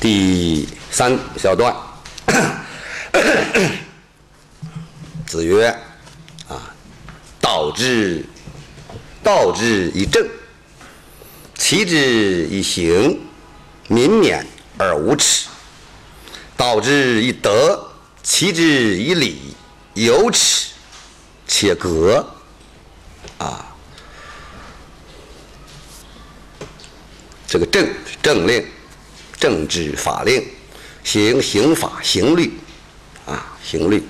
第三小段，子曰：“啊，道之，道之以政，齐之以刑，民免而无耻；道之以德，齐之以礼，有耻且格。”啊，这个政是政令。政治法令，刑刑法刑律，啊，刑律。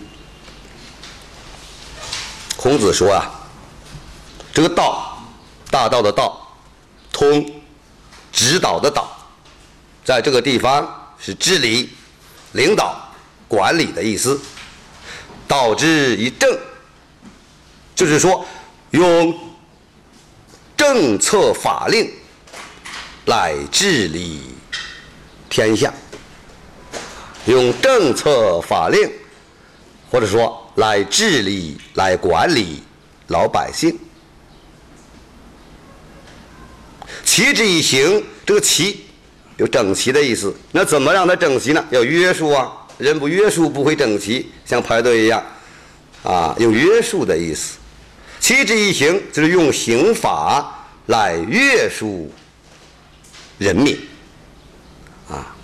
孔子说啊，这个道，大道的道，通，指导的导，在这个地方是治理、领导、管理的意思。道之以政，就是说用政策法令来治理。天下用政策法令，或者说来治理、来管理老百姓。齐之以刑，这个齐有整齐的意思。那怎么让它整齐呢？要约束啊！人不约束不会整齐，像排队一样啊，有约束的意思。齐之以刑，就是用刑法来约束人民。啊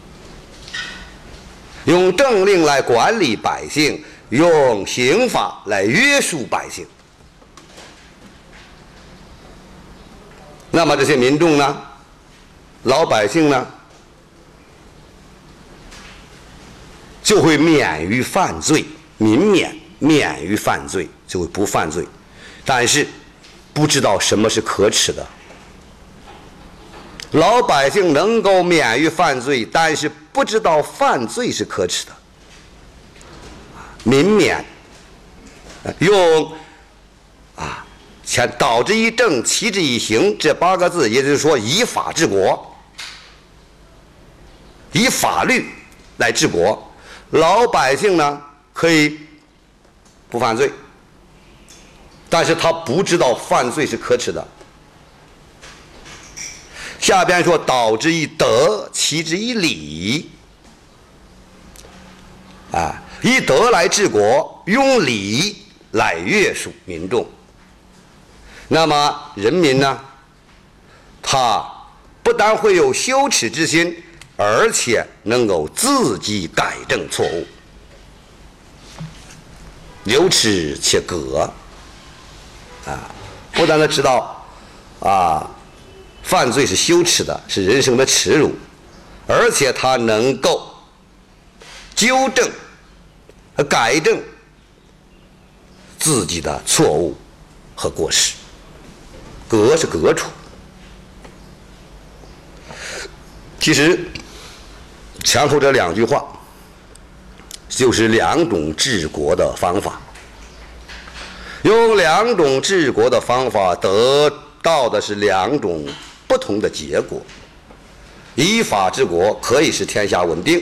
用政令来管理百姓，用刑法来约束百姓。那么这些民众呢？老百姓呢？就会免于犯罪，民免免于犯罪，就会不犯罪。但是不知道什么是可耻的。老百姓能够免于犯罪，但是不知道犯罪是可耻的。民免用啊，前导之以政，齐之以刑这八个字，也就是说以法治国，以法律来治国。老百姓呢可以不犯罪，但是他不知道犯罪是可耻的。下边说：“导之以德，齐之以礼。”啊，以德来治国，用礼来约束民众。那么人民呢？他不但会有羞耻之心，而且能够自己改正错误，有耻且格。啊，不但他知道，啊。犯罪是羞耻的，是人生的耻辱，而且他能够纠正和改正自己的错误和过失。革是革除，其实前后这两句话就是两种治国的方法，用两种治国的方法得到的是两种。不同的结果，依法治国可以使天下稳定；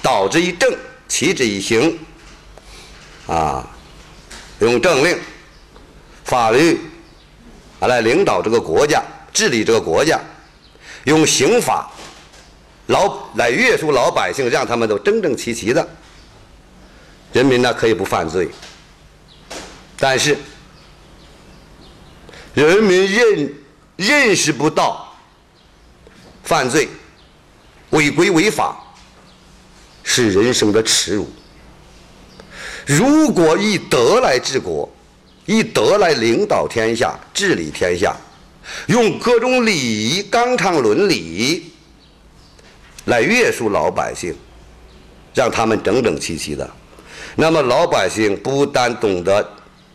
道之以政，齐之以刑。啊，用政令、法律啊来领导这个国家，治理这个国家；用刑法老来约束老百姓，让他们都整整齐齐的。人民呢可以不犯罪，但是人民认。认识不到犯罪、违规违法是人生的耻辱。如果以德来治国，以德来领导天下、治理天下，用各种礼仪、纲常伦理来约束老百姓，让他们整整齐齐的，那么老百姓不但懂得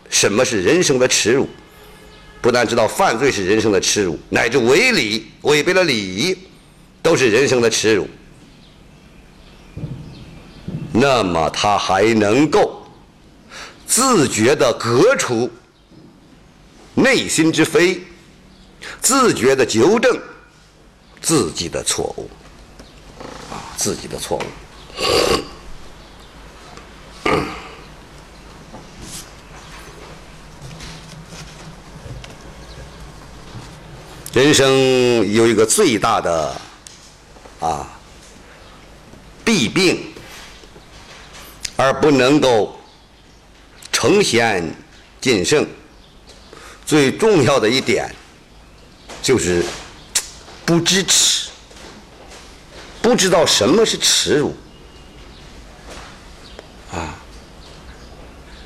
什么是人生的耻辱。不但知道犯罪是人生的耻辱，乃至违礼、违背了礼仪，都是人生的耻辱。那么他还能够自觉地革除内心之非，自觉地纠正自己的错误，啊，自己的错误。人生有一个最大的啊弊病，而不能够成贤尽圣。最重要的一点就是不知耻，不知道什么是耻辱。啊，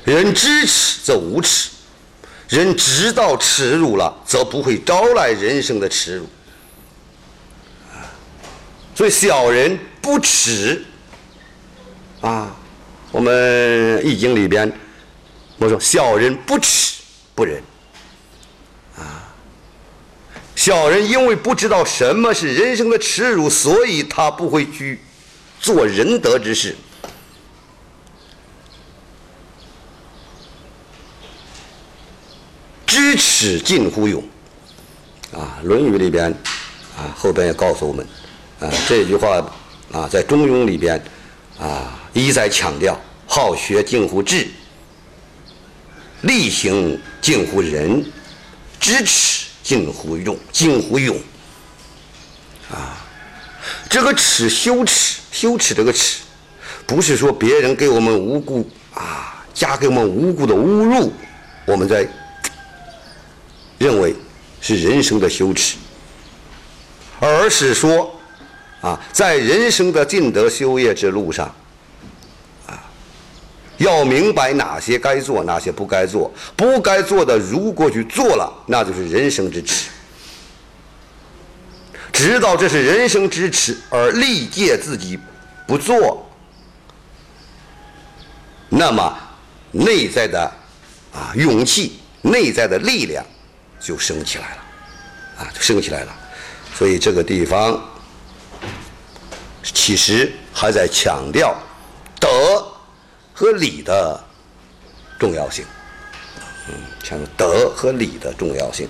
人知耻则无耻，人知道耻辱了，则不会招来人生的耻辱。所以小人不耻啊！我们易经里边我说小人不耻不仁啊。小人因为不知道什么是人生的耻辱，所以他不会去做仁德之事。知耻近乎勇啊，《论语》里边啊，后边也告诉我们。啊，这句话啊，在《中庸》里边啊，一再强调：好学近乎智，力行近乎仁，知耻近乎勇，近乎勇。啊，这个耻，羞耻，羞耻这个耻，不是说别人给我们无辜啊，加给我们无辜的侮辱，我们在认为是人生的羞耻，而是说。啊，在人生的尽德修业之路上，啊，要明白哪些该做，哪些不该做，不该做的如果去做了，那就是人生之耻。知道这是人生之耻而力戒自己不做，那么内在的啊勇气、内在的力量就升起来了，啊，就升起来了。所以这个地方。其实还在强调德和礼的重要性，嗯，强调德和礼的重要性。